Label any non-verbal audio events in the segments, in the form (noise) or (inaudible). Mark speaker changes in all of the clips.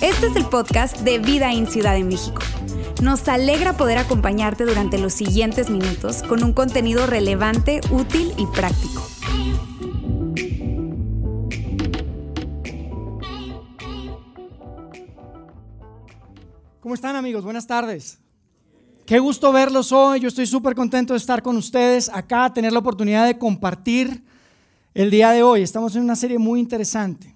Speaker 1: Este es el podcast de Vida en Ciudad de México. Nos alegra poder acompañarte durante los siguientes minutos con un contenido relevante, útil y práctico.
Speaker 2: ¿Cómo están amigos? Buenas tardes. Qué gusto verlos hoy. Yo estoy súper contento de estar con ustedes acá, tener la oportunidad de compartir el día de hoy. Estamos en una serie muy interesante.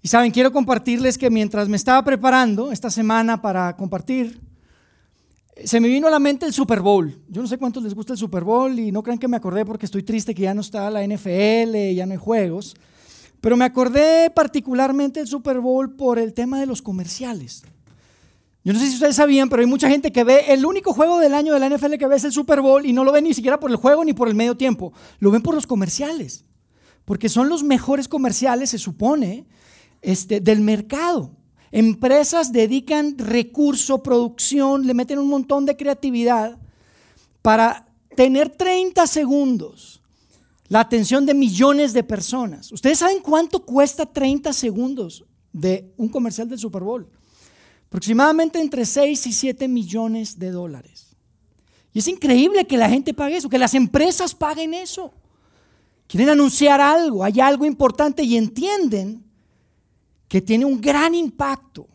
Speaker 2: Y saben, quiero compartirles que mientras me estaba preparando esta semana para compartir, se me vino a la mente el Super Bowl. Yo no sé cuántos les gusta el Super Bowl y no crean que me acordé porque estoy triste que ya no está la NFL, ya no hay juegos. Pero me acordé particularmente del Super Bowl por el tema de los comerciales. Yo no sé si ustedes sabían, pero hay mucha gente que ve el único juego del año de la NFL que ve es el Super Bowl y no lo ven ni siquiera por el juego ni por el medio tiempo. Lo ven por los comerciales. Porque son los mejores comerciales, se supone, este, del mercado. Empresas dedican recurso, producción, le meten un montón de creatividad para tener 30 segundos la atención de millones de personas. ¿Ustedes saben cuánto cuesta 30 segundos de un comercial del Super Bowl? Aproximadamente entre 6 y 7 millones de dólares. Y es increíble que la gente pague eso, que las empresas paguen eso. Quieren anunciar algo, hay algo importante y entienden que tiene un gran impacto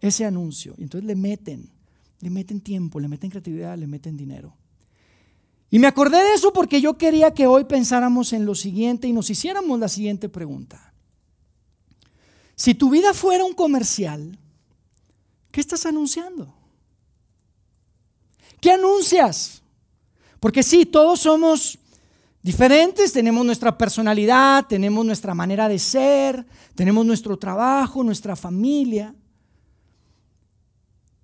Speaker 2: ese anuncio. Y entonces le meten, le meten tiempo, le meten creatividad, le meten dinero. Y me acordé de eso porque yo quería que hoy pensáramos en lo siguiente y nos hiciéramos la siguiente pregunta. Si tu vida fuera un comercial, ¿qué estás anunciando? ¿Qué anuncias? Porque sí, todos somos diferentes, tenemos nuestra personalidad, tenemos nuestra manera de ser, tenemos nuestro trabajo, nuestra familia.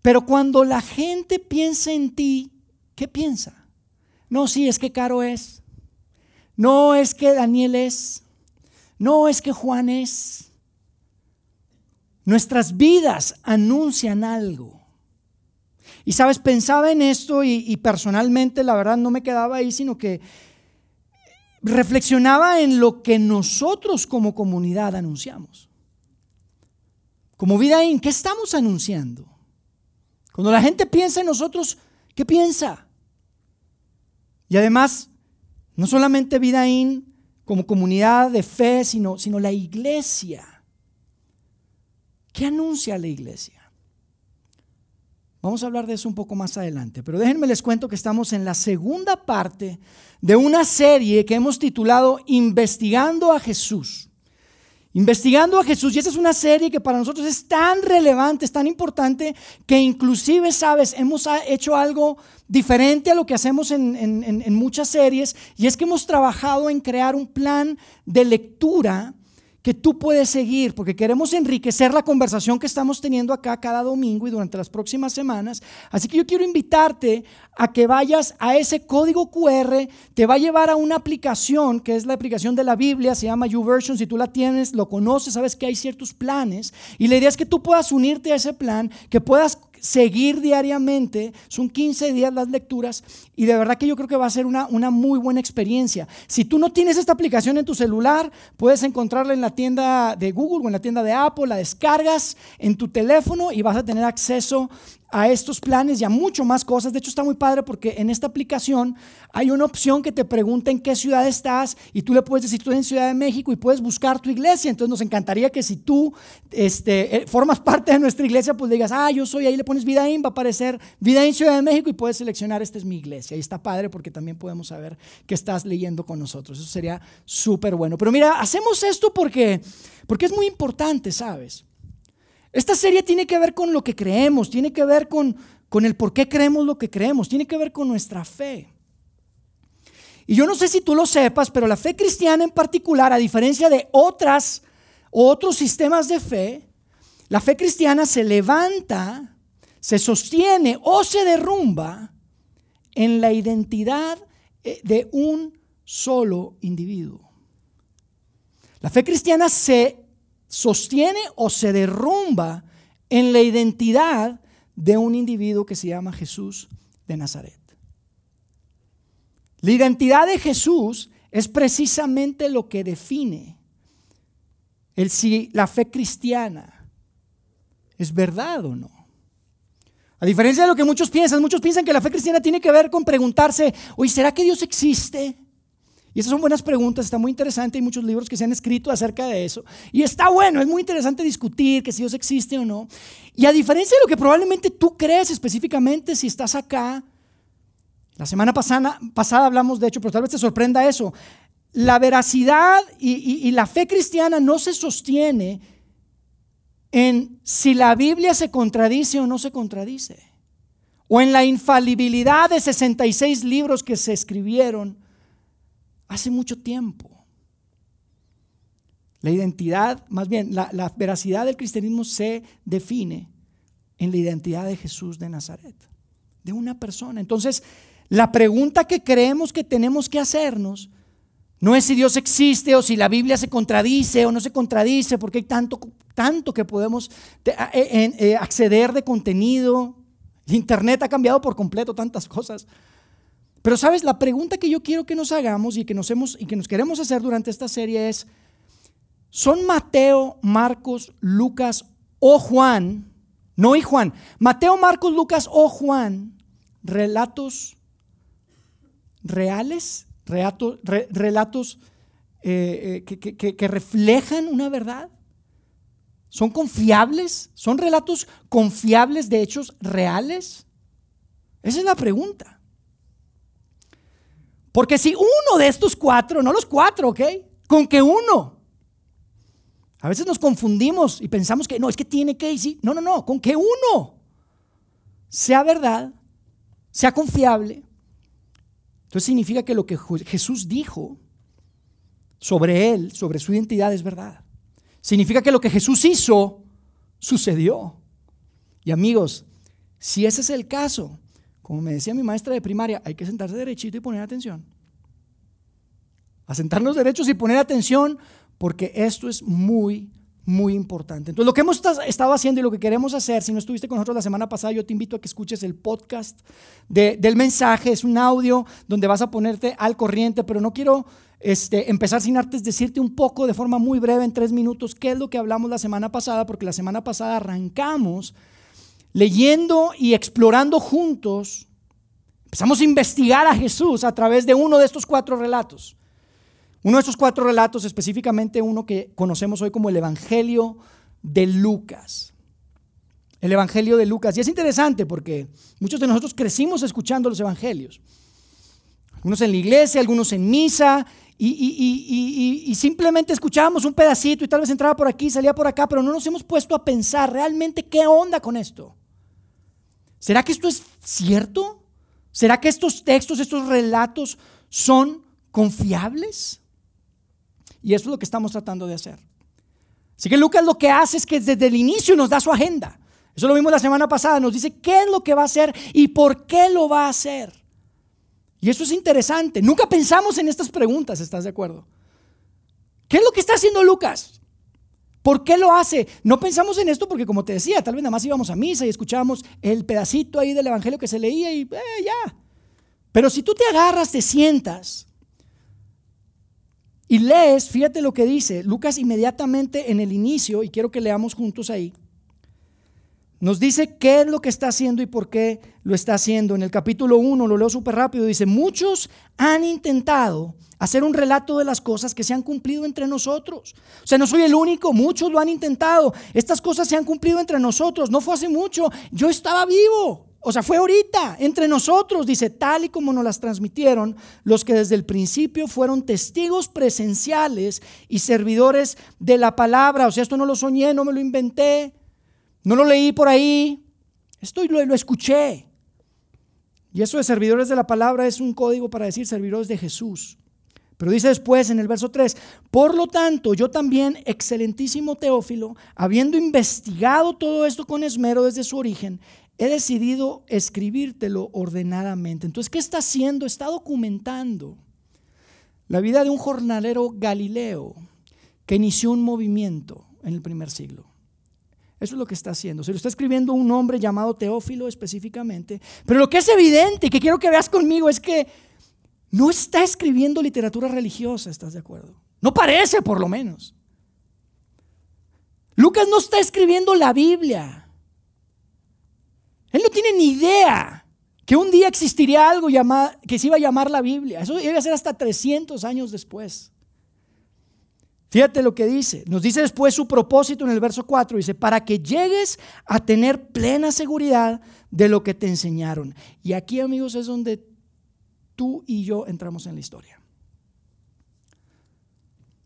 Speaker 2: Pero cuando la gente piensa en ti, ¿qué piensa? No, sí, es que Caro es. No, es que Daniel es. No, es que Juan es. Nuestras vidas anuncian algo. Y sabes, pensaba en esto y, y personalmente la verdad no me quedaba ahí, sino que reflexionaba en lo que nosotros como comunidad anunciamos. Como vida en ¿qué estamos anunciando? Cuando la gente piensa en nosotros, ¿qué piensa? Y además, no solamente vida in como comunidad de fe, sino, sino la iglesia. ¿Qué anuncia la iglesia? Vamos a hablar de eso un poco más adelante, pero déjenme les cuento que estamos en la segunda parte de una serie que hemos titulado Investigando a Jesús. Investigando a Jesús, y esa es una serie que para nosotros es tan relevante, es tan importante, que inclusive, sabes, hemos hecho algo diferente a lo que hacemos en, en muchas series, y es que hemos trabajado en crear un plan de lectura que tú puedes seguir, porque queremos enriquecer la conversación que estamos teniendo acá cada domingo y durante las próximas semanas. Así que yo quiero invitarte a que vayas a ese código QR, te va a llevar a una aplicación que es la aplicación de la Biblia, se llama YouVersion, si tú la tienes, lo conoces, sabes que hay ciertos planes. Y la idea es que tú puedas unirte a ese plan, que puedas seguir diariamente. Son 15 días las lecturas y de verdad que yo creo que va a ser una, una muy buena experiencia. Si tú no tienes esta aplicación en tu celular, puedes encontrarla en la tienda de Google o en la tienda de Apple, la descargas en tu teléfono y vas a tener acceso a estos planes y a mucho más cosas. De hecho, está muy padre porque en esta aplicación hay una opción que te pregunta en qué ciudad estás y tú le puedes decir, tú estás en Ciudad de México y puedes buscar tu iglesia. Entonces nos encantaría que si tú este, eh, formas (laughs) parte de nuestra iglesia, pues digas, ah, yo soy ahí, le pones Vida In, va a aparecer Vida In Ciudad de México y puedes seleccionar, esta es mi iglesia. Y está padre porque también podemos saber que estás leyendo con nosotros. Eso sería súper bueno. Pero mira, hacemos esto porque, porque es muy importante, ¿sabes? Esta serie tiene que ver con lo que creemos, tiene que ver con, con el por qué creemos lo que creemos, tiene que ver con nuestra fe. Y yo no sé si tú lo sepas, pero la fe cristiana en particular, a diferencia de otras otros sistemas de fe, la fe cristiana se levanta, se sostiene o se derrumba en la identidad eh, de un solo individuo. La fe cristiana se sostiene o se derrumba en la identidad de un individuo que se llama Jesús de Nazaret. La identidad de Jesús es precisamente lo que define el si la fe cristiana es verdad o no. A diferencia de lo que muchos piensan, muchos piensan que la fe cristiana tiene que ver con preguntarse, oye, ¿será que Dios existe? Y esas son buenas preguntas, está muy interesante, hay muchos libros que se han escrito acerca de eso. Y está bueno, es muy interesante discutir que si Dios existe o no. Y a diferencia de lo que probablemente tú crees específicamente si estás acá, la semana pasada, hablamos de hecho, pero tal vez te sorprenda eso. La veracidad y la fe cristiana no se sostiene en si la Biblia se contradice o no se contradice, o en la infalibilidad de 66 libros que se escribieron hace mucho tiempo. La identidad, más bien, la, veracidad del cristianismo se define en la identidad de Jesús de Nazaret, de una persona. Entonces, la pregunta que creemos que tenemos que hacernos no es si Dios existe o si la Biblia se contradice o no se contradice, porque hay tanto, tanto que podemos eh, acceder de contenido. Internet ha cambiado por completo tantas cosas. Pero sabes, la pregunta que yo quiero que nos hagamos y que nos, hemos, y que nos queremos hacer durante esta serie es, ¿son Mateo, Marcos, Lucas o Juan, no y Juan, Mateo, Marcos, Lucas o Juan, relatos reales, relatos, eh, eh, que reflejan una verdad? ¿Son confiables? ¿Son relatos confiables de hechos reales? Esa es la pregunta. Porque si uno de estos cuatro, no los cuatro, ¿ok? Con que uno. A veces nos confundimos y pensamos que no, es que tiene que, sí. No, no, no, con que uno sea verdad, sea confiable. Entonces significa que lo que Jesús dijo sobre él, sobre su identidad es verdad. Significa que lo que Jesús hizo sucedió. Y amigos, si ese es el caso, como me decía mi maestra de primaria, hay que sentarse derechito y poner atención. A sentarnos derechos y poner atención porque esto es muy, muy importante. Entonces, lo que hemos estado haciendo y lo que queremos hacer, si no estuviste con nosotros la semana pasada, yo te invito a que escuches el podcast del mensaje. Es un audio donde vas a ponerte al corriente, pero no quiero este, empezar sin antes decirte un poco de forma muy breve, en tres minutos, qué es lo que hablamos la semana pasada, porque la semana pasada arrancamos leyendo y explorando juntos, empezamos a investigar a Jesús a través de uno de estos cuatro relatos. Uno de estos cuatro relatos, específicamente uno que conocemos hoy como el Evangelio de Lucas. El Evangelio de Lucas. Y es interesante porque muchos de nosotros crecimos escuchando los Evangelios. Algunos en la iglesia, algunos en misa, y, y, simplemente escuchábamos un pedacito y tal vez entraba por aquí, salía por acá, pero no nos hemos puesto a pensar realmente qué onda con esto. ¿Será que esto es cierto? ¿Será que estos textos, estos relatos son confiables? Y eso es lo que estamos tratando de hacer. Así que Lucas lo que hace es que desde el inicio nos da su agenda. Eso lo vimos la semana pasada. Nos dice qué es lo que va a hacer y por qué lo va a hacer. Y eso es interesante. Nunca pensamos en estas preguntas, ¿estás de acuerdo? ¿Qué es lo que está haciendo Lucas? ¿Por qué lo hace? No pensamos en esto porque, como te decía, tal vez nada más íbamos a misa y escuchábamos el pedacito ahí del Evangelio que se leía y eh, ya. Pero si tú te agarras, te sientas y lees, fíjate lo que dice Lucas inmediatamente en el inicio, y quiero que leamos juntos ahí. Nos dice qué es lo que está haciendo y por qué lo está haciendo. En el capítulo 1, lo leo súper rápido, dice, muchos han intentado hacer un relato de las cosas que se han cumplido entre nosotros. O sea, no soy el único, muchos lo han intentado. Estas cosas se han cumplido entre nosotros. No fue hace mucho, yo estaba vivo. O sea, fue ahorita, entre nosotros, dice, tal y como nos las transmitieron los que desde el principio fueron testigos presenciales y servidores de la palabra. O sea, esto no lo soñé, no me lo inventé, no lo leí por ahí, esto lo, lo escuché. Y eso de servidores de la palabra es un código para decir servidores de Jesús. Pero dice después en el verso 3, por lo tanto, yo también, excelentísimo Teófilo, habiendo investigado todo esto con esmero desde su origen, he decidido escribírtelo ordenadamente. Entonces, ¿qué está haciendo? Está documentando la vida de un jornalero galileo que inició un movimiento en el primer siglo. Eso es lo que está haciendo. Se lo está escribiendo un hombre llamado Teófilo específicamente. Pero lo que es evidente y que quiero que veas conmigo es que no está escribiendo literatura religiosa, ¿estás de acuerdo? No parece, por lo menos. Lucas no está escribiendo la Biblia. Él no tiene ni idea que un día existiría algo que se iba a llamar la Biblia. Eso iba a ser hasta 300 años después. Fíjate lo que dice. Nos dice después su propósito en el verso 4. Dice, para que llegues a tener plena seguridad de lo que te enseñaron. Y aquí, amigos, es donde tú y yo entramos en la historia.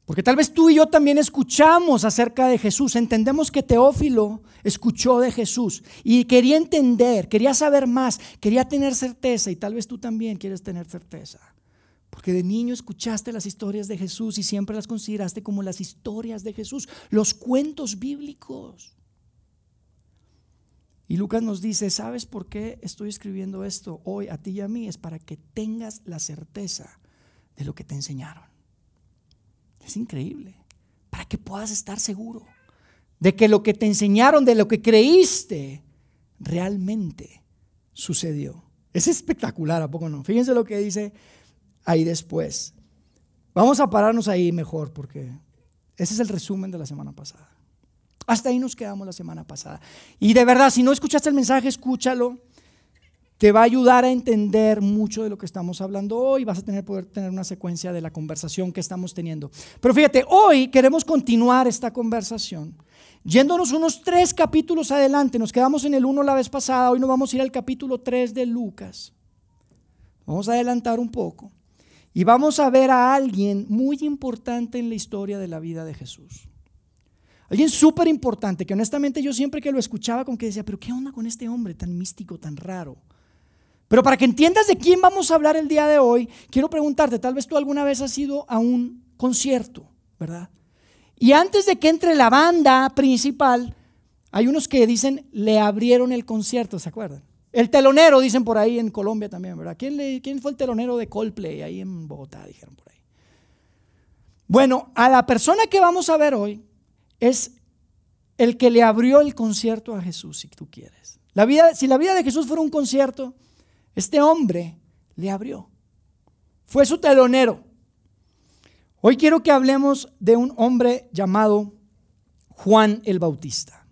Speaker 2: Porque tal vez tú y yo también escuchamos acerca de Jesús, entendemos que Teófilo escuchó de Jesús y quería entender, quería saber más, quería tener certeza y tal vez tú también quieres tener certeza. Porque de niño escuchaste las historias de Jesús y siempre las consideraste como las historias de Jesús, los cuentos bíblicos. Y Lucas nos dice, ¿sabes por qué estoy escribiendo esto hoy a ti y a mí? Es para que tengas la certeza de lo que te enseñaron. Es increíble. Para que puedas estar seguro de que lo que te enseñaron, de lo que creíste, realmente sucedió. Es espectacular, ¿a poco no? Fíjense lo que dice ahí después. Vamos a pararnos ahí mejor porque ese es el resumen de la semana pasada. Hasta ahí nos quedamos la semana pasada. Y de verdad, si no escuchaste el mensaje, escúchalo. Te va a ayudar a entender mucho de lo que estamos hablando hoy. Vas a tener, poder tener una secuencia de la conversación que estamos teniendo. Pero fíjate, hoy queremos continuar esta conversación. Yéndonos unos tres capítulos adelante, nos quedamos en el uno la vez pasada, hoy nos vamos a ir al capítulo 3 de Lucas. Vamos a adelantar un poco. Y vamos a ver a alguien muy importante en la historia de la vida de Jesús. Alguien súper importante que honestamente yo siempre que lo escuchaba como que decía, pero ¿qué onda con este hombre tan místico, tan raro? Pero para que entiendas de quién vamos a hablar el día de hoy, quiero preguntarte, tal vez tú alguna vez has ido a un concierto, ¿verdad? Y antes de que entre la banda principal, hay unos que dicen, le abrieron el concierto, ¿se acuerdan? El telonero, dicen por ahí en Colombia también, ¿verdad? ¿Quién, le, ¿Quién fue el telonero de Coldplay ahí en Bogotá? Dijeron por ahí. Bueno, a la persona que vamos a ver hoy, es el que le abrió el concierto a Jesús, si tú quieres. La vida, si la vida de Jesús fuera un concierto, este hombre le abrió. Fue su telonero. Hoy quiero que hablemos de un hombre llamado Juan el Bautista.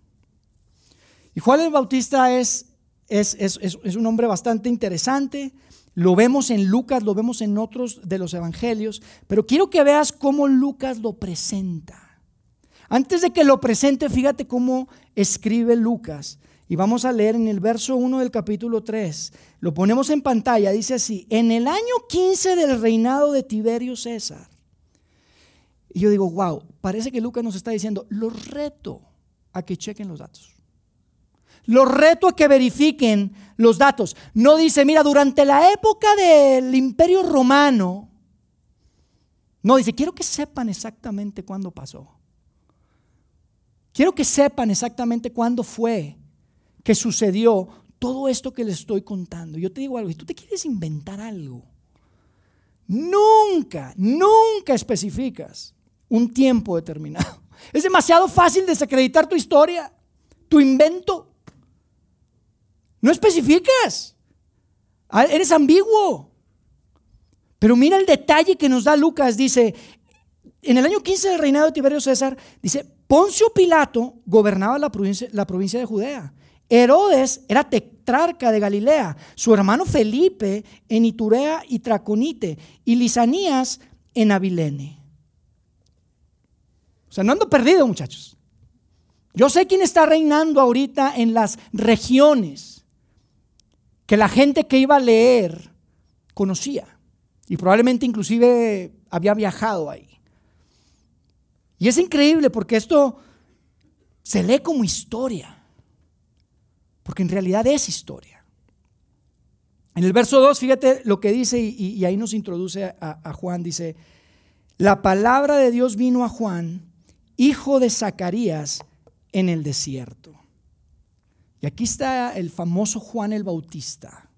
Speaker 2: Y Juan el Bautista es, es, un hombre bastante interesante. Lo vemos en Lucas, lo vemos en otros de los evangelios, pero quiero que veas cómo Lucas lo presenta. Antes de que lo presente, fíjate cómo escribe Lucas. Y vamos a leer en el verso 1 del capítulo 3. Lo ponemos en pantalla. Dice así, en el año 15 del reinado de Tiberio César. Y yo digo, wow, parece que Lucas nos está diciendo, los reto a que chequen los datos. Los reto a que verifiquen los datos. No dice, mira, durante la época del imperio romano. No, dice, quiero que sepan exactamente cuándo pasó. Quiero que sepan exactamente cuándo fue que sucedió todo esto que les estoy contando. Yo te digo algo, si tú te quieres inventar algo, nunca, nunca especificas un tiempo determinado. (laughs) Es demasiado fácil desacreditar tu historia, tu invento. No especificas. Ah, eres ambiguo. Pero mira el detalle que nos da Lucas. Dice, en el año 15 del reinado de Tiberio César, dice, Poncio Pilato gobernaba la provincia, de Judea. Herodes era tetrarca de Galilea, su hermano Felipe en Iturea y Traconite, y Lisanías en Abilene. O sea, no ando perdido, muchachos. Yo sé quién está reinando ahorita en las regiones que la gente que iba a leer conocía y probablemente inclusive había viajado ahí. Y es increíble porque esto se lee como historia, porque en realidad es historia. En el verso 2, fíjate lo que dice y, ahí nos introduce a, a Juan, dice, la palabra de Dios vino a Juan, hijo de Zacarías, en el desierto. Y aquí está el famoso Juan el Bautista.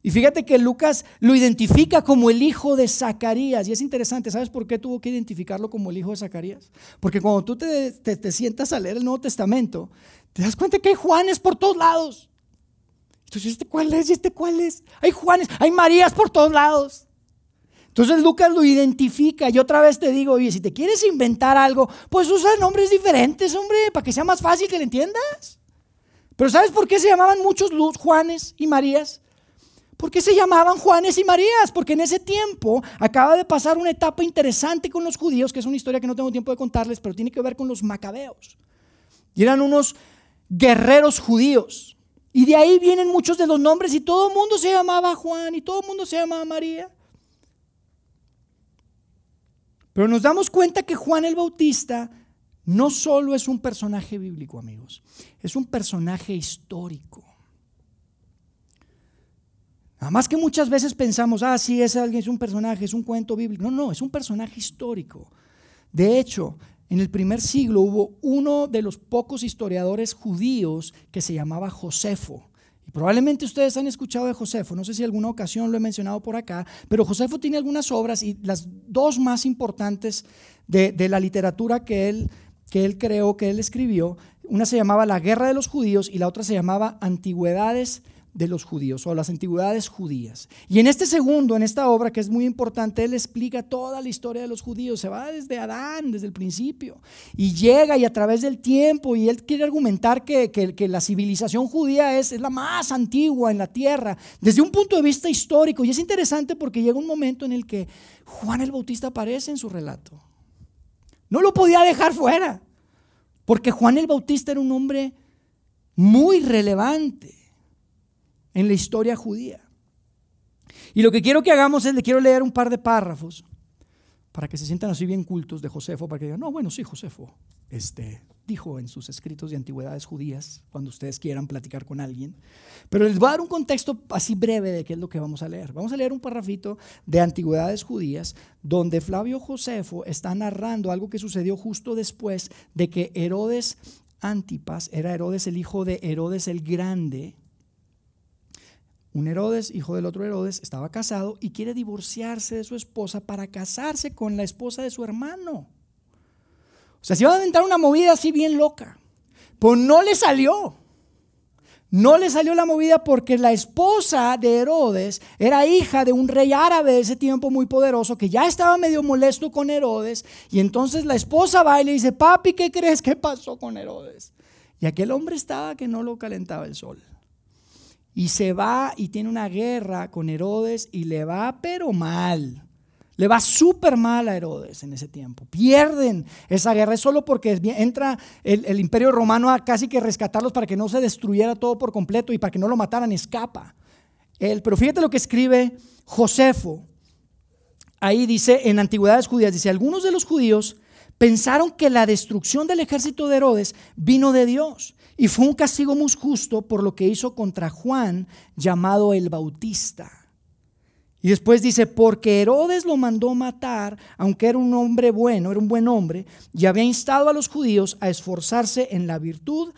Speaker 2: Y fíjate que Lucas lo identifica como el hijo de Zacarías. Y es interesante, ¿sabes por qué tuvo que identificarlo como el hijo de Zacarías? Porque cuando tú te, te, sientas a leer el Nuevo Testamento, te das cuenta que hay Juanes por todos lados. Entonces, ¿este cuál es? ¿Y este cuál es? Hay Juanes, hay Marías por todos lados. Entonces Lucas lo identifica y otra vez te digo, oye, si te quieres inventar algo, pues usa nombres diferentes, hombre, para que sea más fácil que le entiendas. Pero ¿sabes por qué se llamaban muchos Luz, Juanes y Marías? ¿Por qué se llamaban Juanes y Marías? Porque en ese tiempo acaba de pasar una etapa interesante con los judíos, que es una historia que no tengo tiempo de contarles, pero tiene que ver con los macabeos. Y eran unos guerreros judíos. Y de ahí vienen muchos de los nombres y todo el mundo se llamaba Juan y todo el mundo se llamaba María. Pero nos damos cuenta que Juan el Bautista no solo es un personaje bíblico, amigos, es un personaje histórico. Nada más que muchas veces pensamos, ah, sí, es alguien, es un personaje, es un cuento bíblico. No, no, es un personaje histórico. De hecho, en el primer siglo hubo uno de los pocos historiadores judíos que se llamaba Josefo. Y probablemente ustedes han escuchado de Josefo, no sé si alguna ocasión lo he mencionado por acá, pero Josefo tiene algunas obras y las dos más importantes de, de la literatura que él, que él creó, que él escribió, una se llamaba La Guerra de los Judíos y la otra se llamaba Antigüedades de los judíos o las antigüedades judías. Y en este segundo, en esta obra que es muy importante, él explica toda la historia de los judíos. Se va desde Adán, desde el principio, y llega y a través del tiempo, y él quiere argumentar que, que, la civilización judía es, es la más antigua en la tierra, desde un punto de vista histórico. Y es interesante porque llega un momento en el que Juan el Bautista aparece en su relato. No lo podía dejar fuera, porque Juan el Bautista era un hombre muy relevante en la historia judía. Y lo que quiero que hagamos es, le quiero leer un par de párrafos para que se sientan así bien cultos de Josefo, para que digan, no, bueno, sí, Josefo, este, dijo en sus escritos de antigüedades judías, cuando ustedes quieran platicar con alguien. Pero les voy a dar un contexto así breve de qué es lo que vamos a leer. Vamos a leer un párrafito de antigüedades judías, donde Flavio Josefo está narrando algo que sucedió justo después de que Herodes Antipas, era Herodes el hijo de Herodes el Grande, un Herodes, hijo del otro Herodes, estaba casado y quiere divorciarse de su esposa para casarse con la esposa de su hermano. O sea, se iba a aventar una movida así bien loca. Pues no le salió. No le salió la movida porque la esposa de Herodes era hija de un rey árabe de ese tiempo muy poderoso que ya estaba medio molesto con Herodes. Y entonces la esposa va y le dice, papi, ¿qué crees que pasó con Herodes? Y aquel hombre estaba que no lo calentaba el sol. Y se va y tiene una guerra con Herodes y le va pero mal. Le va súper mal a Herodes en ese tiempo. Pierden esa guerra. Es solo porque entra el, imperio romano a casi que rescatarlos para que no se destruyera todo por completo y para que no lo mataran. Escapa. Él, pero fíjate lo que escribe Josefo. Ahí dice en Antigüedades Judías, dice, algunos de los judíos pensaron que la destrucción del ejército de Herodes vino de Dios y fue un castigo muy justo por lo que hizo contra Juan, llamado el Bautista. Y después dice, porque Herodes lo mandó matar, aunque era un hombre bueno, era un buen hombre, y había instado a los judíos a esforzarse en la virtud,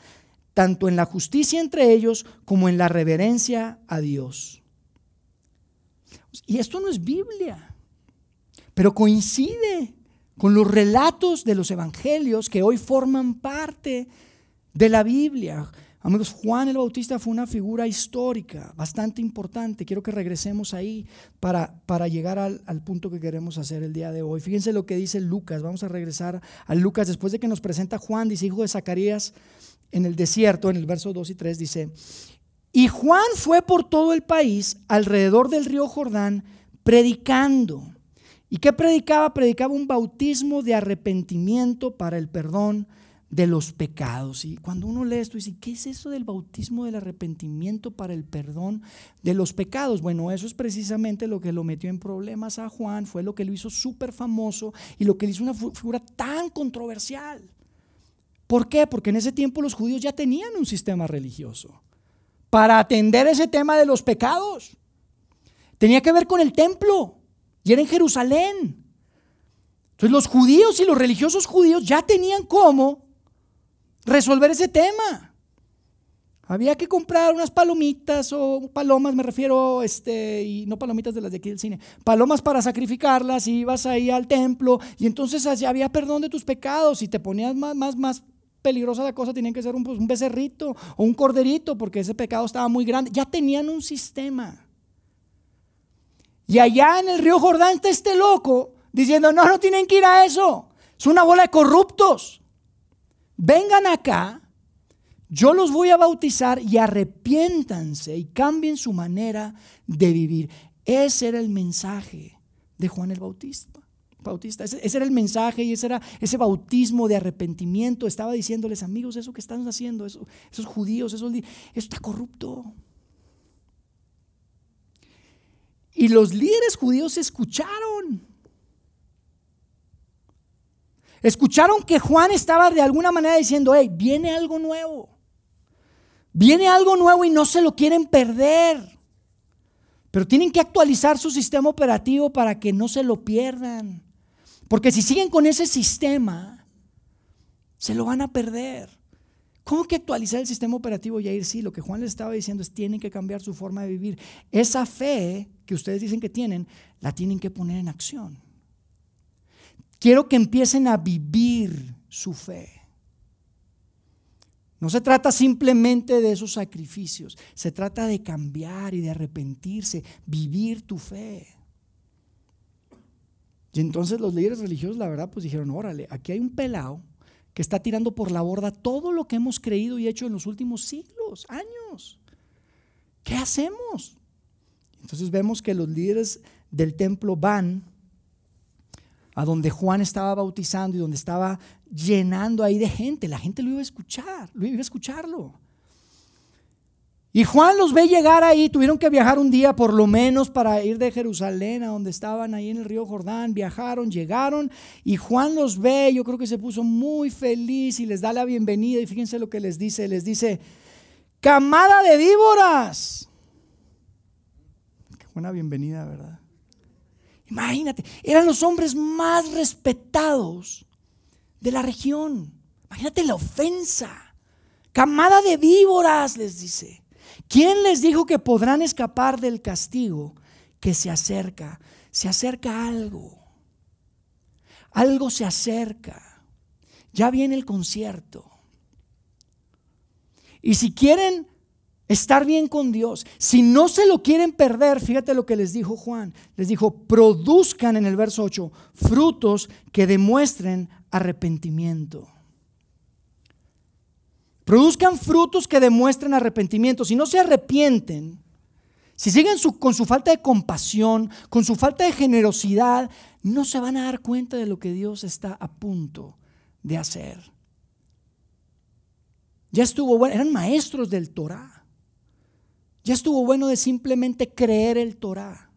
Speaker 2: tanto en la justicia entre ellos como en la reverencia a Dios. Y esto no es Biblia, pero coincide con los relatos de los evangelios que hoy forman parte de la Biblia. Amigos, Juan el Bautista fue una figura histórica bastante importante. Quiero que regresemos ahí para, para llegar al, punto que queremos hacer el día de hoy. Fíjense lo que dice Lucas. Vamos a regresar a Lucas después de que nos presenta Juan, dice hijo de Zacarías en el desierto, en el verso 2 y 3 dice, y Juan fue por todo el país alrededor del río Jordán predicando. ¿Y qué predicaba? Predicaba un bautismo de arrepentimiento para el perdón de los pecados. Y cuando uno lee esto, dice, ¿qué es eso del bautismo del arrepentimiento para el perdón de los pecados? Bueno, eso es precisamente lo que lo metió en problemas a Juan, fue lo que lo hizo súper famoso y lo que le hizo una figura tan controversial. ¿Por qué? Porque en ese tiempo los judíos ya tenían un sistema religioso para atender ese tema de los pecados. Tenía que ver con el templo y era en Jerusalén. Entonces los judíos y los religiosos judíos ya tenían cómo resolver ese tema. Había que comprar unas palomitas o palomas, me refiero, este, y no palomitas de las de aquí del cine, palomas para sacrificarlas, y ibas ahí al templo, y entonces había perdón de tus pecados, y te ponías más, más, más peligrosa la cosa, tenían que ser un, pues, un becerrito o un corderito, porque ese pecado estaba muy grande. Ya tenían un sistema. Y allá en el río Jordán está este loco diciendo, no, no tienen que ir a eso. Es una bola de corruptos. Vengan acá, yo los voy a bautizar y arrepiéntanse y cambien su manera de vivir. Ese era el mensaje de Juan el Bautista. Bautista. Ese, era el mensaje y ese era ese bautismo de arrepentimiento. Estaba diciéndoles, amigos, eso que están haciendo, eso, esos judíos, eso está corrupto. Y los líderes judíos escucharon. Escucharon que Juan estaba de alguna manera diciendo, hey, viene algo nuevo. Viene algo nuevo y no se lo quieren perder. Pero tienen que actualizar su sistema operativo para que no se lo pierdan. Porque si siguen con ese sistema, se lo van a perder. ¿Cómo que actualizar el sistema operativo, Yair? Sí, lo que Juan les estaba diciendo es tienen que cambiar su forma de vivir. Esa fe que ustedes dicen que tienen, la tienen que poner en acción. Quiero que empiecen a vivir su fe. No se trata simplemente de esos sacrificios, se trata de cambiar y de arrepentirse, vivir tu fe. Y entonces los líderes religiosos, la verdad, pues dijeron, órale, aquí hay un pelado que está tirando por la borda todo lo que hemos creído y hecho en los últimos siglos, años. ¿Qué hacemos? Entonces vemos que los líderes del templo van a donde Juan estaba bautizando y donde estaba llenando ahí de gente. La gente lo iba a escuchar, lo iba a escucharlo. Y Juan los ve llegar ahí, tuvieron que viajar un día por lo menos para ir de Jerusalén a donde estaban ahí en el río Jordán, viajaron, llegaron y Juan los ve, yo creo que se puso muy feliz y les da la bienvenida y fíjense lo que les dice, les dice, camada de víboras. Qué buena bienvenida, ¿verdad? Imagínate, eran los hombres más respetados de la región. Imagínate la ofensa. Camada de víboras, les dice. ¿Quién les dijo que podrán escapar del castigo que se acerca? Se acerca algo. Algo se acerca. Ya viene el concierto. Y si quieren estar bien con Dios. Si no se lo quieren perder, fíjate lo que les dijo Juan. Les dijo, produzcan en el verso 8 frutos que demuestren arrepentimiento. Produzcan frutos que demuestren arrepentimiento. Si no se arrepienten, si siguen con su falta de compasión, con su falta de generosidad, no se van a dar cuenta de lo que Dios está a punto de hacer. Ya estuvo bueno, eran maestros del Torah. Ya estuvo bueno de simplemente creer el Torah.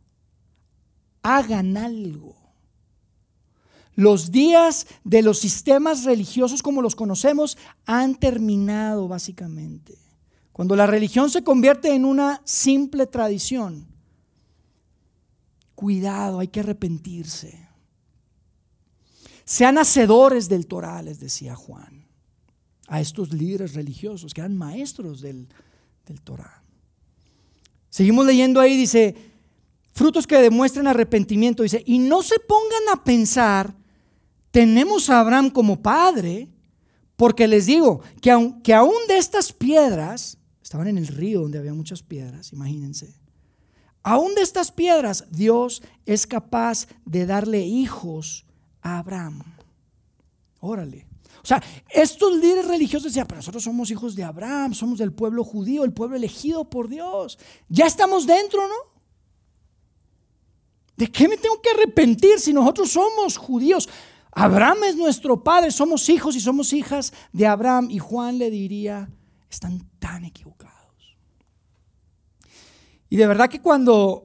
Speaker 2: Hagan algo. Los días de los sistemas religiosos como los conocemos han terminado básicamente. Cuando la religión se convierte en una simple tradición, cuidado, hay que arrepentirse. Sean hacedores del Torah, les decía Juan, a estos líderes religiosos que eran maestros del, del Torah. Seguimos leyendo ahí, dice, frutos que demuestren arrepentimiento, dice, y no se pongan a pensar, tenemos a Abraham como padre, porque les digo que, aún de estas piedras, estaban en el río donde había muchas piedras, imagínense, aún de estas piedras Dios es capaz de darle hijos a Abraham. Órale. O sea, estos líderes religiosos decían, pero nosotros somos hijos de Abraham, somos del pueblo judío, el pueblo elegido por Dios. Ya estamos dentro, ¿no? ¿De qué me tengo que arrepentir si nosotros somos judíos? Abraham es nuestro padre, somos hijos y somos hijas de Abraham. Y Juan le diría, están tan equivocados. Y de verdad que cuando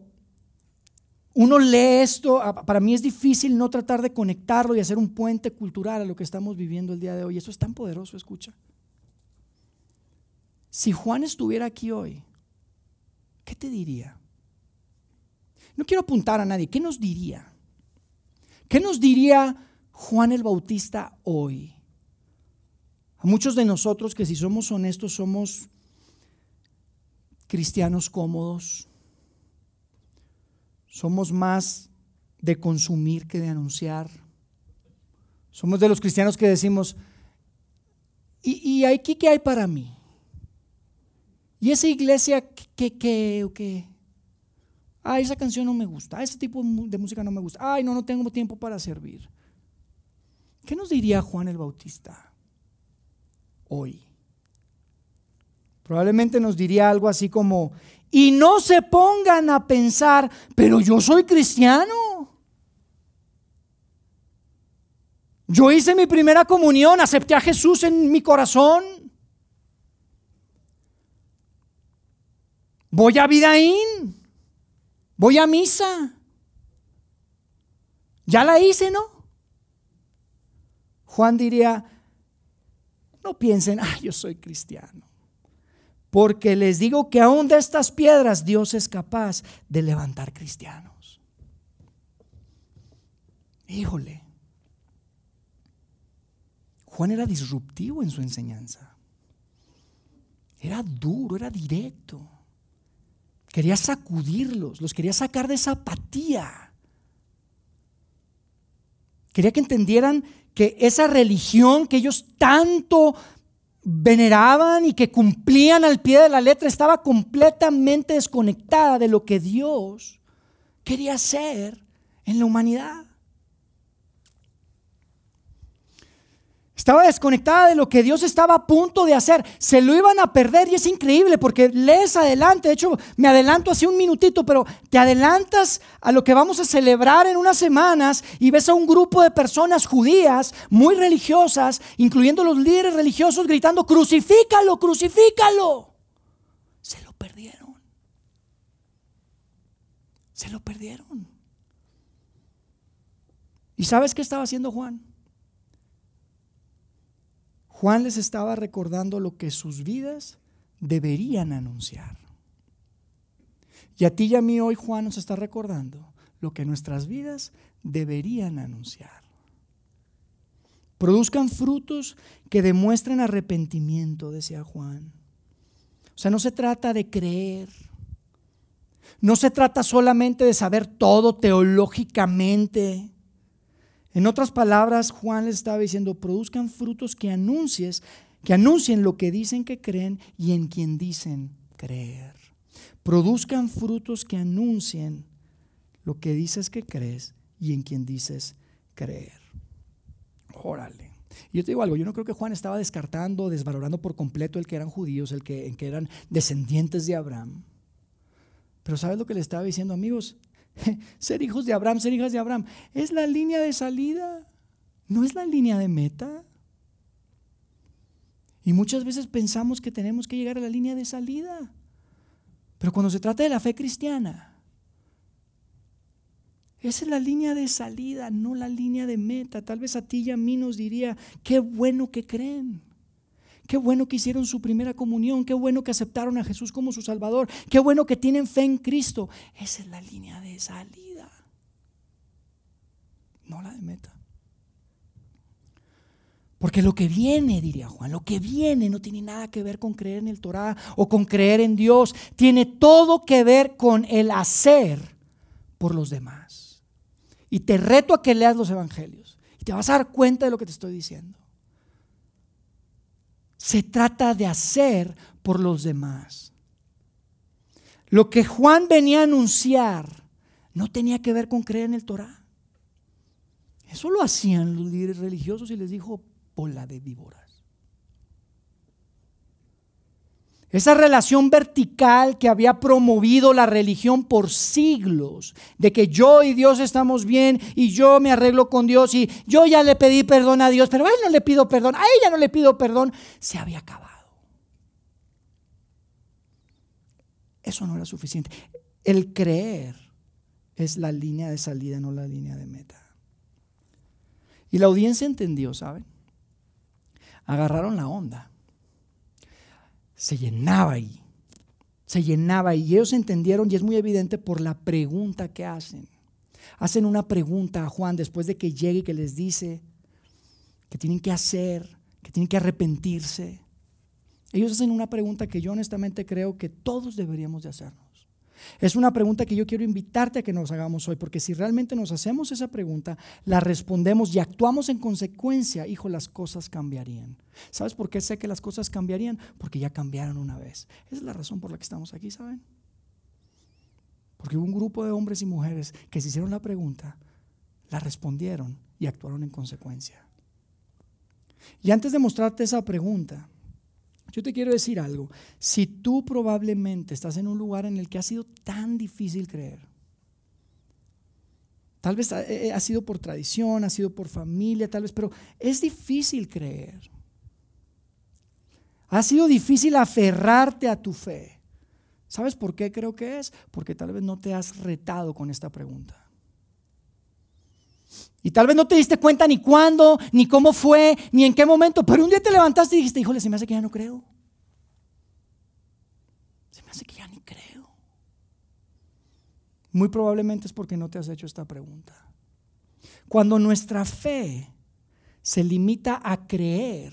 Speaker 2: uno lee esto, para mí es difícil no tratar de conectarlo y hacer un puente cultural a lo que estamos viviendo el día de hoy. Eso es tan poderoso, escucha. Si Juan estuviera aquí hoy, ¿qué te diría? No quiero apuntar a nadie, ¿qué nos diría? ¿Qué nos diría Juan el Bautista hoy? A muchos de nosotros que si somos honestos somos cristianos cómodos, somos más de consumir que de anunciar. Somos de los cristianos que decimos, ¿y, aquí qué hay para mí? ¿Y esa iglesia qué, qué, o qué? Ay, esa canción no me gusta. Ese tipo de música no me gusta. Ay, no, no tengo tiempo para servir. ¿Qué nos diría Juan el Bautista hoy? Probablemente nos diría algo así como, y no se pongan a pensar, pero yo soy cristiano. Yo hice mi primera comunión, acepté a Jesús en mi corazón. Voy a Vidaín. Voy a misa. Ya la hice, ¿no? Juan diría, no piensen, ah, yo soy cristiano. Porque les digo que aún de estas piedras Dios es capaz de levantar cristianos. Híjole. Juan era disruptivo en su enseñanza. Era duro, era directo. Quería sacudirlos, los quería sacar de esa apatía. Quería que entendieran que esa religión que ellos tanto veneraban y que cumplían al pie de la letra estaba completamente desconectada de lo que Dios quería hacer en la humanidad. Estaba desconectada de lo que Dios estaba a punto de hacer. Se lo iban a perder y es increíble porque lees adelante. De hecho, me adelanto así un minutito, pero te adelantas a lo que vamos a celebrar en unas semanas y ves a un grupo de personas judías muy religiosas, incluyendo los líderes religiosos, gritando, crucifícalo, crucifícalo. Se lo perdieron. Se lo perdieron. ¿Y sabes qué estaba haciendo Juan? Juan les estaba recordando lo que sus vidas deberían anunciar. Y a ti y a mí hoy Juan nos está recordando lo que nuestras vidas deberían anunciar. Produzcan frutos que demuestren arrepentimiento, decía Juan. O sea, no se trata de creer. No se trata solamente de saber todo teológicamente. En otras palabras, Juan les estaba diciendo, produzcan frutos que anuncies, que anuncien lo que dicen que creen y en quien dicen creer. Produzcan frutos que anuncien lo que dices que crees y en quien dices creer. Órale. Y yo te digo algo, yo no creo que Juan estaba descartando, desvalorando por completo el que eran judíos, el que, el que eran descendientes de Abraham. Pero ¿sabes lo que le estaba diciendo, amigos? (laughs) ser hijos de Abraham, ser hijas de Abraham, es la línea de salida, no es la línea de meta. Y muchas veces pensamos que tenemos que llegar a la línea de salida. Pero cuando se trata de la fe cristiana, esa es la línea de salida, no la línea de meta. Tal vez a ti y a mí nos diría, qué bueno que creen. Qué bueno que hicieron su primera comunión, qué bueno que aceptaron a Jesús como su Salvador, qué bueno que tienen fe en Cristo. Esa es la línea de salida, no la de meta. Porque lo que viene, diría Juan, lo que viene no tiene nada que ver con creer en el Torah o con creer en Dios, tiene todo que ver con el hacer por los demás. Y te reto a que leas los evangelios y te vas a dar cuenta de lo que te estoy diciendo. Se trata de hacer por los demás. Lo que Juan venía a anunciar no tenía que ver con creer en el Torah. Eso lo hacían los líderes religiosos y les dijo, bola de víboras. Esa relación vertical que había promovido la religión por siglos, de que yo y Dios estamos bien y yo me arreglo con Dios y yo ya le pedí perdón a Dios, pero a él no le pido perdón, a ella no le pido perdón, se había acabado. Eso no era suficiente. El creer es la línea de salida, no la línea de meta. Y la audiencia entendió, ¿saben? Agarraron la onda se llenaba ahí. Se llenaba y ellos entendieron y es muy evidente por la pregunta que hacen. Hacen una pregunta a Juan después de que llegue y que les dice que tienen que hacer, que tienen que arrepentirse. Ellos hacen una pregunta que yo honestamente creo que todos deberíamos de hacernos. Es una pregunta que yo quiero invitarte a que nos hagamos hoy, porque si realmente nos hacemos esa pregunta, la respondemos y actuamos en consecuencia, hijo, las cosas cambiarían. ¿Sabes por qué sé que las cosas cambiarían? Porque ya cambiaron una vez. Esa es la razón por la que estamos aquí, ¿saben? Porque hubo un grupo de hombres y mujeres que se hicieron la pregunta, la respondieron y actuaron en consecuencia. Y antes de mostrarte esa pregunta, yo te quiero decir algo. Si tú probablemente estás en un lugar en el que ha sido tan difícil creer, tal vez ha, ha sido por tradición, ha sido por familia, tal vez, pero es difícil creer. Ha sido difícil aferrarte a tu fe. ¿Sabes por qué creo que es? Porque tal vez no te has retado con esta pregunta. Y tal vez no te diste cuenta ni cuándo, ni cómo fue, ni en qué momento, pero un día te levantaste y dijiste, híjole, se me hace que ya no creo. Se me hace que ya ni creo. Muy probablemente es porque no te has hecho esta pregunta. Cuando nuestra fe se limita a creer,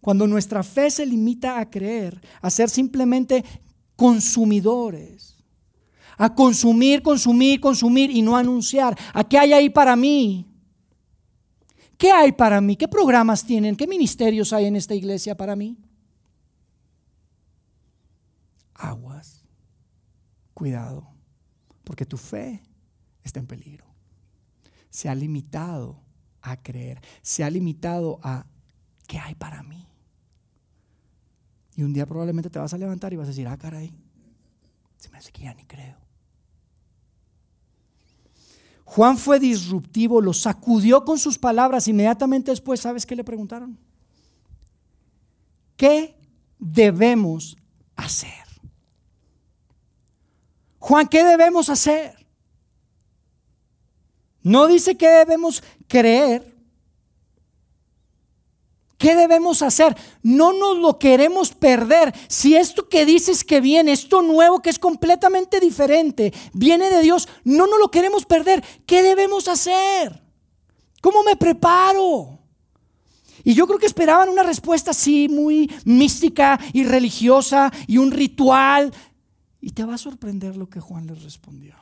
Speaker 2: cuando nuestra fe se limita a creer, a ser simplemente consumidores, a consumir, consumir, consumir y no anunciar, ¿a qué hay ahí para mí? ¿Qué hay para mí? ¿Qué programas tienen? ¿Qué ministerios hay en esta iglesia para mí? Aguas, cuidado, porque tu fe está en peligro. Se ha limitado a creer, se ha limitado a ¿qué hay para mí? Y un día probablemente te vas a levantar y vas a decir, ah, caray, se me hace que ya ni creo. Juan fue disruptivo, lo sacudió con sus palabras. Inmediatamente después, ¿sabes qué le preguntaron? ¿Qué debemos hacer? Juan, ¿qué debemos hacer? No dice que debemos creer, ¿Qué debemos hacer? No nos lo queremos perder. Si esto que dices que viene, esto nuevo que es completamente diferente, viene de Dios, no nos lo queremos perder. ¿Qué debemos hacer? ¿Cómo me preparo? Y yo creo que esperaban una respuesta así, muy mística y religiosa y un ritual. Y te va a sorprender lo que Juan les respondió.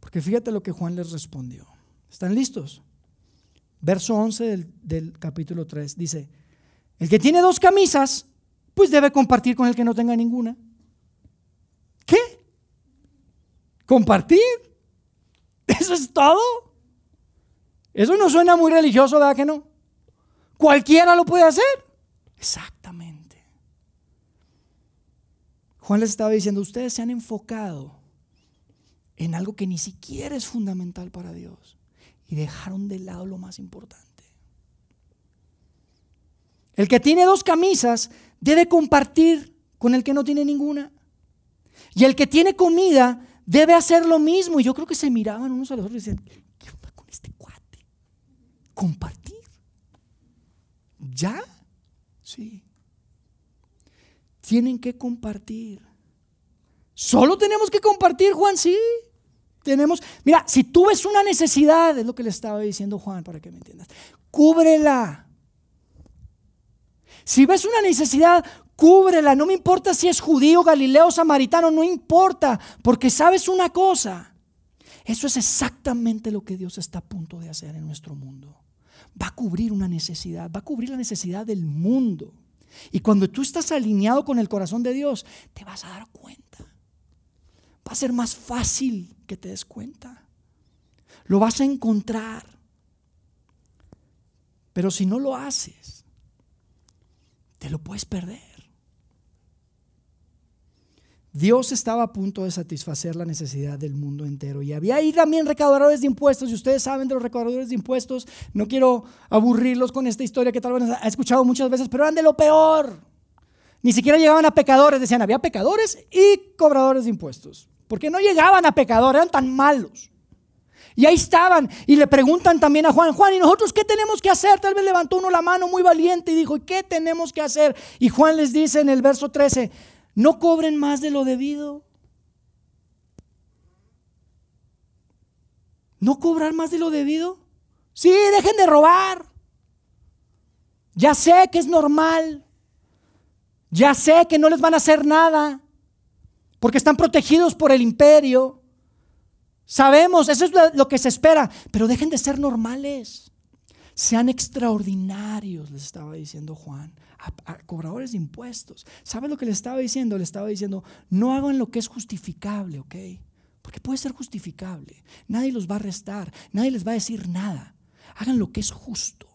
Speaker 2: Porque fíjate lo que Juan les respondió. ¿Están listos? Verso 11 del, capítulo 3, dice, el que tiene dos camisas, pues debe compartir con el que no tenga ninguna. ¿Qué? ¿Compartir? ¿Eso es todo? Eso no suena muy religioso, ¿verdad que no? Cualquiera lo puede hacer. Exactamente. Juan les estaba diciendo, ustedes se han enfocado en algo que ni siquiera es fundamental para Dios y dejaron de lado lo más importante. El que tiene dos camisas debe compartir con el que no tiene ninguna. Y el que tiene comida debe hacer lo mismo. Y yo creo que se miraban unos a los otros y decían, ¿qué onda con este cuate? ¿Compartir? ¿Ya? Sí. Tienen que compartir. Solo tenemos que compartir, Juan, sí tenemos, mira, si tú ves una necesidad, es lo que le estaba diciendo Juan para que me entiendas, cúbrela. Si ves una necesidad, cúbrela. No me importa si es judío, galileo, samaritano, no importa, porque sabes una cosa. Eso es exactamente lo que Dios está a punto de hacer en nuestro mundo. Va a cubrir una necesidad, va a cubrir la necesidad del mundo. Y cuando tú estás alineado con el corazón de Dios, te vas a dar cuenta. Va a ser más fácil que te des cuenta. Lo vas a encontrar. Pero si no lo haces, te lo puedes perder. Dios estaba a punto de satisfacer la necesidad del mundo entero. Y había ahí también recaudadores de impuestos. Y ustedes saben de los recaudadores de impuestos. No quiero aburrirlos con esta historia que tal vez ha escuchado muchas veces, pero eran de lo peor. Ni siquiera llegaban a pecadores. Decían, había pecadores y cobradores de impuestos porque no llegaban a pecadores, eran tan malos. Y ahí estaban y le preguntan también a Juan, Juan, ¿y nosotros qué tenemos que hacer? Tal vez levantó uno la mano muy valiente y dijo, ¿y qué tenemos que hacer? Y Juan les dice en el verso 13, no cobren más de lo debido. ¿No cobrar más de lo debido? Sí, dejen de robar. Ya sé que es normal. Ya sé que no les van a hacer nada porque están protegidos por el imperio. Sabemos, eso es lo que se espera, pero dejen de ser normales. Sean extraordinarios, les estaba diciendo Juan, cobradores de impuestos. ¿Sabe lo que le estaba diciendo? Le estaba diciendo, no hagan lo que es justificable, ¿ok? Porque puede ser justificable. Nadie los va a arrestar, nadie les va a decir nada. Hagan lo que es justo.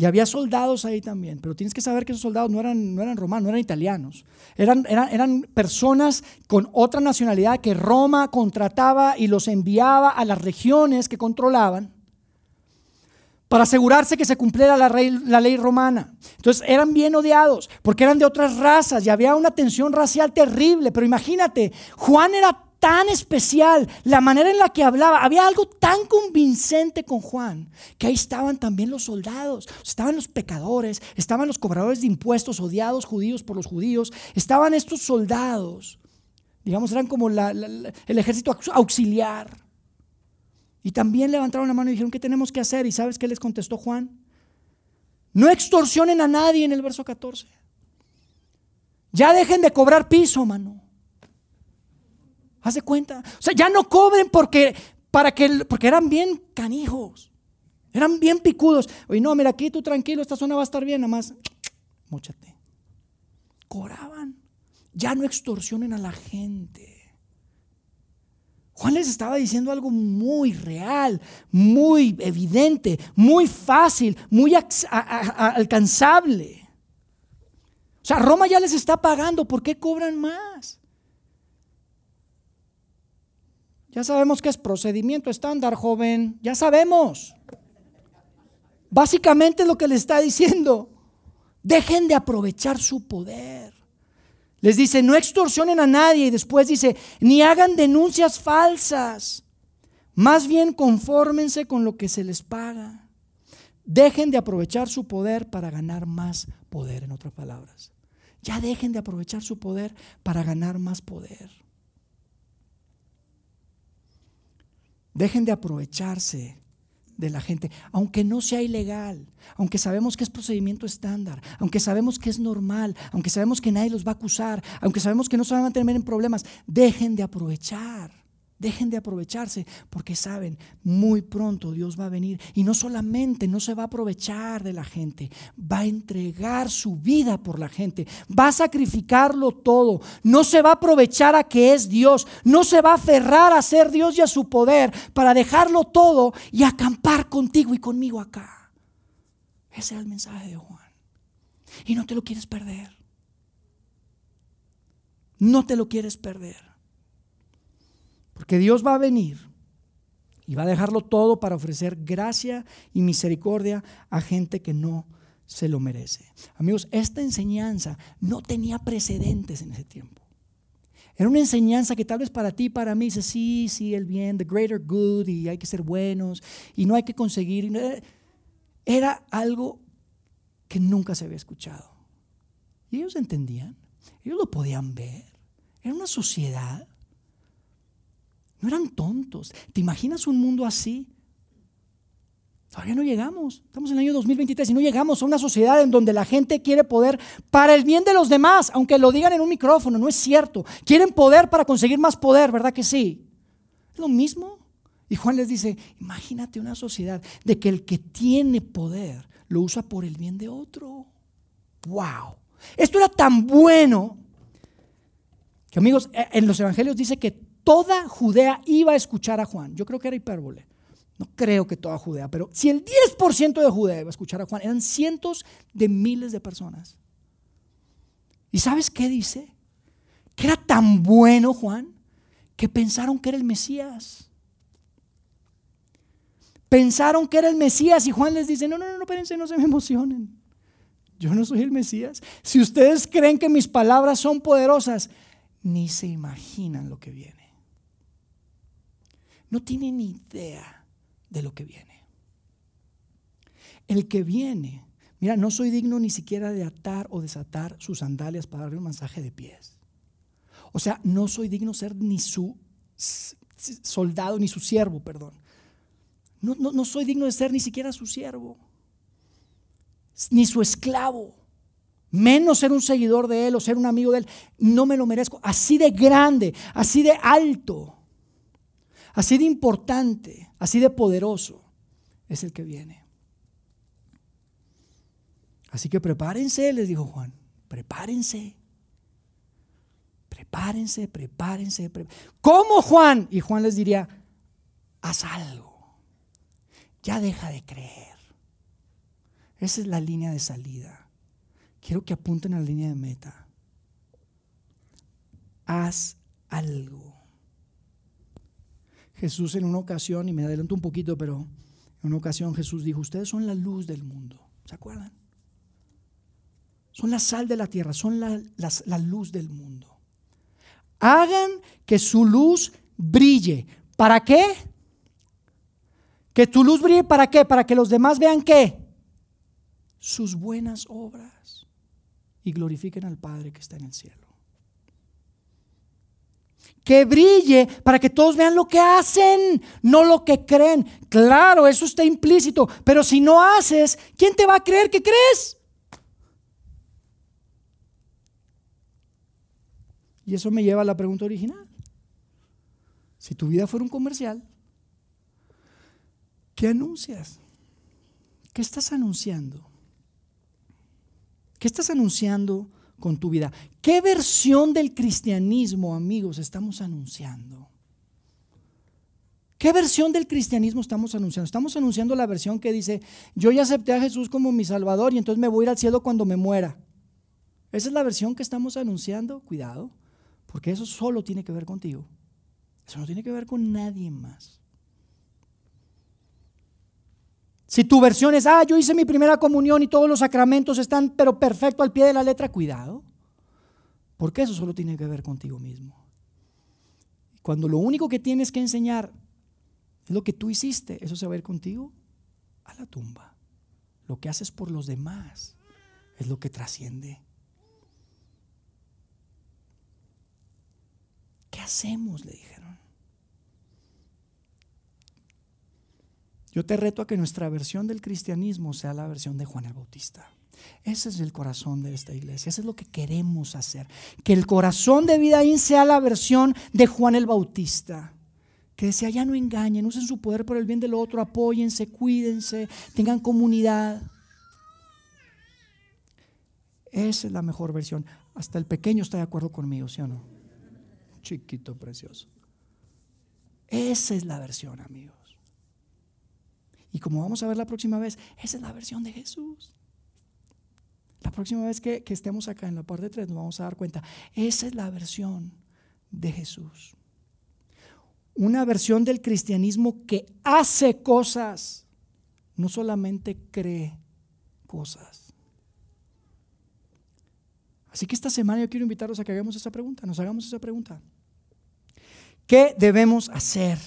Speaker 2: Y había soldados ahí también, pero tienes que saber que esos soldados no eran, no eran romanos, no eran italianos. Eran, eran, eran personas con otra nacionalidad que Roma contrataba y los enviaba a las regiones que controlaban para asegurarse que se cumpliera la, la, ley romana. Entonces eran bien odiados porque eran de otras razas y había una tensión racial terrible. Pero imagínate, Juan era tan especial, la manera en la que hablaba, había algo tan convincente con Juan, que ahí estaban también los soldados, estaban los pecadores, estaban los cobradores de impuestos odiados judíos por los judíos, estaban estos soldados, digamos, eran como el ejército auxiliar. Y también levantaron la mano y dijeron, ¿qué tenemos que hacer? ¿Y sabes qué les contestó Juan? No extorsionen a nadie en el verso 14. Ya dejen de cobrar piso, mano. Haz de cuenta. O sea, ya no cobren porque, para que, porque eran bien canijos. Eran bien picudos. Oye, no, mira, aquí tú tranquilo, esta zona va a estar bien, nada más. Móchate. Cobraban. Ya no extorsionen a la gente. Juan les estaba diciendo algo muy real, muy evidente, muy fácil, muy alcanzable. O sea, Roma ya les está pagando, ¿por qué cobran más? Ya sabemos que es procedimiento estándar, joven. Ya sabemos. Básicamente lo que le está diciendo. Dejen de aprovechar su poder. Les dice, no extorsionen a nadie y después dice, ni hagan denuncias falsas. Más bien confórmense con lo que se les paga. Dejen de aprovechar su poder para ganar más poder, en otras palabras. Ya dejen de aprovechar su poder para ganar más poder. Dejen de aprovecharse de la gente, aunque no sea ilegal, aunque sabemos que es procedimiento estándar, aunque sabemos que es normal, aunque sabemos que nadie los va a acusar, aunque sabemos que no se van a tener en problemas, dejen de aprovechar. Dejen de aprovecharse porque saben, muy pronto Dios va a venir y no solamente no se va a aprovechar de la gente, va a entregar su vida por la gente, va a sacrificarlo todo, no se va a aprovechar a que es Dios, no se va a aferrar a ser Dios y a su poder para dejarlo todo y acampar contigo y conmigo acá. Ese es el mensaje de Juan. Y no te lo quieres perder. No te lo quieres perder. Porque Dios va a venir y va a dejarlo todo para ofrecer gracia y misericordia a gente que no se lo merece. Amigos, esta enseñanza no tenía precedentes en ese tiempo. Era una enseñanza que tal vez para ti para mí dice, sí, sí, el bien, the greater good, y hay que ser buenos, y no hay que conseguir. Era algo que nunca se había escuchado. Y ellos entendían, ellos lo podían ver. Era una sociedad no eran tontos. ¿Te imaginas un mundo así? Todavía no llegamos. Estamos en el año 2023 y no llegamos a una sociedad en donde la gente quiere poder para el bien de los demás, aunque lo digan en un micrófono, no es cierto. Quieren poder para conseguir más poder, ¿verdad que sí? Es lo mismo. Y Juan les dice, imagínate una sociedad de que el que tiene poder lo usa por el bien de otro. ¡Wow! Esto era tan bueno que amigos, en los evangelios dice que toda Judea iba a escuchar a Juan. Yo creo que era hipérbole. No creo que toda Judea, pero si el 10% de Judea iba a escuchar a Juan, eran cientos de miles de personas. ¿Y sabes qué dice? Que era tan bueno Juan que pensaron que era el Mesías. Pensaron que era el Mesías y Juan les dice, no, no, no, no, espérense, no se me emocionen. Yo no soy el Mesías. Si ustedes creen que mis palabras son poderosas, ni se imaginan lo que viene no tiene ni idea de lo que viene. El que viene, mira, no soy digno ni siquiera de atar o desatar sus sandalias para darle un masaje de pies. O sea, no soy digno de ser ni su soldado, ni su siervo, perdón. No, no soy digno de ser ni siquiera su siervo, ni su esclavo menos ser un seguidor de Él o ser un amigo de Él, no me lo merezco. Así de grande, así de alto así de importante, así de poderoso, es el que viene. Así que prepárense, les dijo Juan, prepárense. Prepárense, prepárense. ¿Cómo Juan? Y Juan les diría, haz algo. Ya deja de creer. Esa es la línea de salida. Quiero que apunten a la línea de meta. Haz algo. Jesús en una ocasión, y me adelanto un poquito, pero en una ocasión Jesús dijo, ustedes son la luz del mundo. ¿Se acuerdan? Son la sal de la tierra, son la, la luz del mundo. Hagan que su luz brille. ¿Para qué? Que tu luz brille para qué? Para que los demás vean qué? Sus buenas obras y glorifiquen al Padre que está en el cielo. Que brille para que todos vean lo que hacen, no lo que creen. Claro, eso está implícito, pero si no haces, ¿quién te va a creer que crees? Y eso me lleva a la pregunta original. Si tu vida fuera un comercial, ¿qué anuncias? ¿Qué estás anunciando? ¿Qué estás anunciando con tu vida? ¿Qué versión del cristianismo, amigos, estamos anunciando? ¿Qué versión del cristianismo estamos anunciando? Estamos anunciando la versión que dice, yo ya acepté a Jesús como mi Salvador y entonces me voy a ir al cielo cuando me muera. Esa es la versión que estamos anunciando. Cuidado. Porque eso solo tiene que ver contigo. Eso no tiene que ver con nadie más. Si tu versión es, ah, yo hice mi primera comunión y todos los sacramentos están, pero perfecto al pie de la letra, cuidado. Porque eso solo tiene que ver contigo mismo. Cuando lo único que tienes que enseñar es lo que tú hiciste, eso se va a ir contigo a la tumba. Lo que haces por los demás es lo que trasciende. ¿Qué hacemos? Le dijeron. Yo te reto a que nuestra versión del cristianismo sea la versión de Juan el Bautista. Ese es el corazón de esta iglesia, eso es lo que queremos hacer. Que el corazón de Vidaín sea la versión de Juan el Bautista. Que decía, ya no engañen, usen su poder por el bien del otro, apóyense, cuídense, tengan comunidad. Esa es la mejor versión. Hasta el pequeño está de acuerdo conmigo, ¿sí o no? chiquito precioso. Esa es la versión, amigos. Y como vamos a ver la próxima vez, esa es la versión de Jesús. La próxima vez que, estemos acá en la parte 3 nos vamos a dar cuenta, esa es la versión de Jesús. Una versión del cristianismo que hace cosas, no solamente cree cosas. Así que esta semana yo quiero invitarlos a que hagamos esa pregunta, nos hagamos esa pregunta. ¿Qué debemos hacer?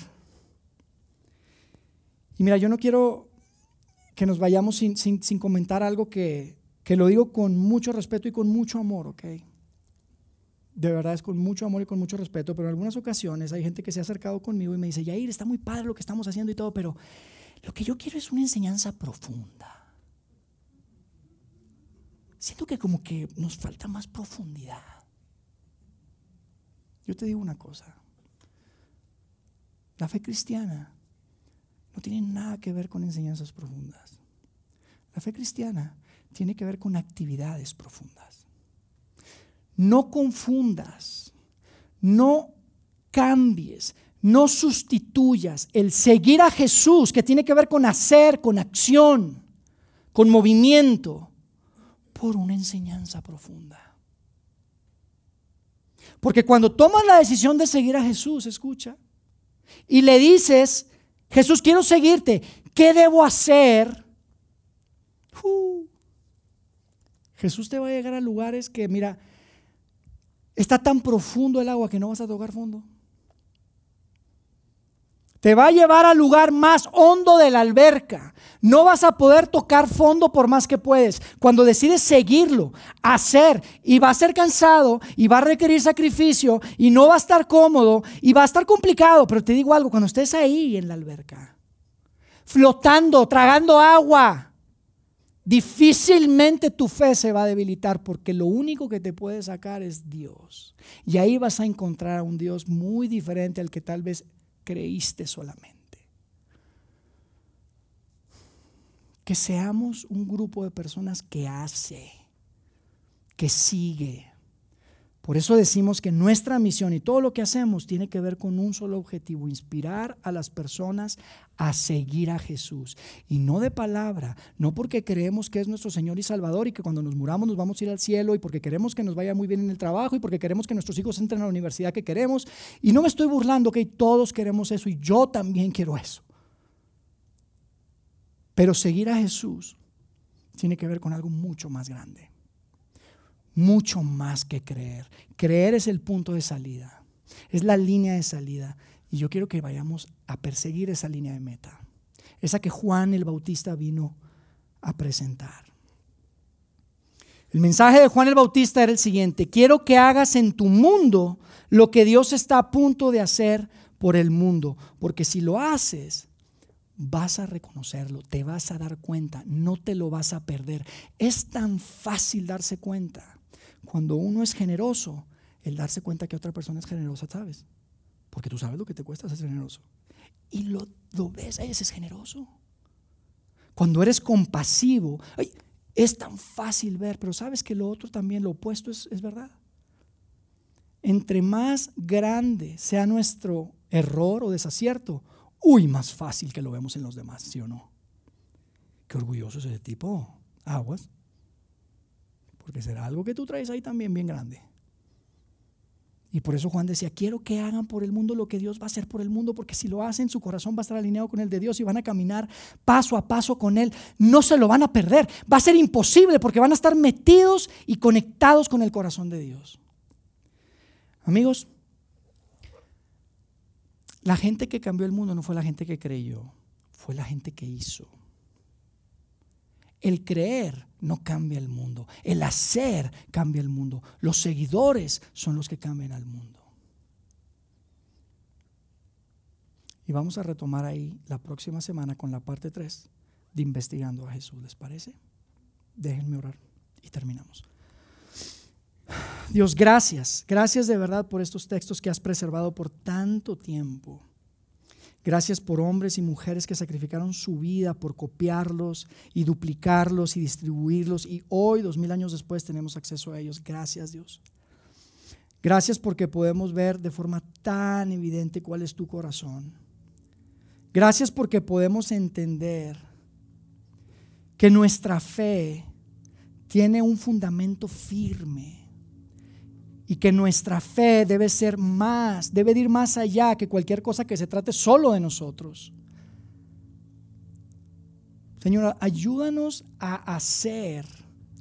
Speaker 2: Y mira, yo no quiero que nos vayamos sin, comentar algo que, que, lo digo con mucho respeto y con mucho amor, ¿ok? De verdad es con mucho amor y con mucho respeto, pero en algunas ocasiones hay gente que se ha acercado conmigo y me dice, Yair, está muy padre lo que estamos haciendo y todo, pero lo que yo quiero es una enseñanza profunda. Siento que como que nos falta más profundidad. Yo te digo una cosa, la fe cristiana no tiene nada que ver con enseñanzas profundas. La fe cristiana tiene que ver con actividades profundas. No confundas, no cambies, no sustituyas el seguir a Jesús, que tiene que ver con hacer, con acción, con movimiento, por una enseñanza profunda. Porque cuando tomas la decisión de seguir a Jesús, escucha, y le dices, Jesús, quiero seguirte, ¿qué debo hacer? Jesús te va a llegar a lugares que, mira, está tan profundo el agua que no vas a tocar fondo. Te va a llevar al lugar más hondo de la alberca. No vas a poder tocar fondo por más que puedes. Cuando decides seguirlo, hacer, y va a ser cansado, y va a requerir sacrificio, y no va a estar cómodo, y va a estar complicado. Pero te digo algo, cuando estés ahí en la alberca, flotando, tragando agua, difícilmente tu fe se va a debilitar porque lo único que te puede sacar es Dios. Y ahí vas a encontrar a un Dios muy diferente al que tal vez creíste solamente. Que seamos un grupo de personas que hace, que sigue. Por eso decimos que nuestra misión y todo lo que hacemos tiene que ver con un solo objetivo, inspirar a las personas a seguir a Jesús. Y no de palabra, no porque creemos que es nuestro Señor y Salvador y que cuando nos muramos nos vamos a ir al cielo y porque queremos que nos vaya muy bien en el trabajo y porque queremos que nuestros hijos entren a la universidad que queremos. Y no me estoy burlando, que todos queremos eso y yo también quiero eso. Pero seguir a Jesús tiene que ver con algo mucho más grande. Mucho más que creer. Creer es el punto de salida. Es la línea de salida. Y yo quiero que vayamos a perseguir esa línea de meta. Esa que Juan el Bautista vino a presentar. El mensaje de Juan el Bautista era el siguiente. Quiero que hagas en tu mundo lo que Dios está a punto de hacer por el mundo. Porque si lo haces, vas a reconocerlo, te vas a dar cuenta, no te lo vas a perder. Es tan fácil darse cuenta. Cuando uno es generoso, el darse cuenta que otra persona es generosa, ¿sabes? Porque tú sabes lo que te cuesta ser generoso. Y lo, lo ves, ese es generoso. Cuando eres compasivo, es tan fácil ver, pero sabes que lo otro también, lo opuesto es, es verdad. Entre más grande sea nuestro error o desacierto, uy, más fácil que lo vemos en los demás, ¿sí o no? Qué orgulloso es ese tipo. Aguas. Porque será algo que tú traes ahí también bien grande. Y por eso Juan decía, quiero que hagan por el mundo lo que Dios va a hacer por el mundo, porque si lo hacen, su corazón va a estar alineado con el de Dios y van a caminar paso a paso con Él. No se lo van a perder. Va a ser imposible porque van a estar metidos y conectados con el corazón de Dios. Amigos, la gente que cambió el mundo no fue la gente que creyó, fue la gente que hizo. El creer no cambia el mundo, el hacer cambia el mundo. Los seguidores son los que cambian al mundo. Y vamos a retomar ahí la próxima semana con la parte 3 de investigando a Jesús, ¿les parece? Déjenme orar y terminamos. Dios, gracias. Gracias de verdad por estos textos que has preservado por tanto tiempo. Gracias por hombres y mujeres que sacrificaron su vida por copiarlos y duplicarlos y distribuirlos. Y hoy, dos mil años después, tenemos acceso a ellos. Gracias Dios. Gracias porque podemos ver de forma tan evidente cuál es tu corazón. Gracias porque podemos entender que nuestra fe tiene un fundamento firme y que nuestra fe debe ser más, debe ir más allá que cualquier cosa que se trate solo de nosotros. Señora, ayúdanos a hacer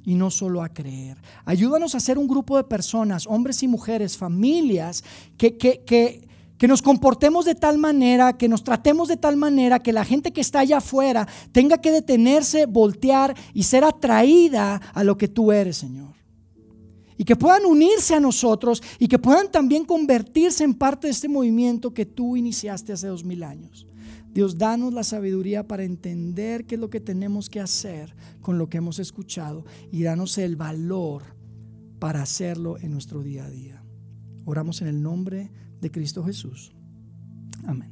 Speaker 2: y no solo a creer. Ayúdanos a ser un grupo de personas, hombres y mujeres, familias, que, que, que, que nos comportemos de tal manera, que nos tratemos de tal manera, que la gente que está allá afuera tenga que detenerse, voltear y ser atraída a lo que tú eres, Señor y que puedan unirse a nosotros y que puedan también convertirse en parte de este movimiento que tú iniciaste hace dos mil años. Dios, danos la sabiduría para entender qué es lo que tenemos que hacer con lo que hemos escuchado y danos el valor para hacerlo en nuestro día a día. Oramos en el nombre de Cristo Jesús. Amén.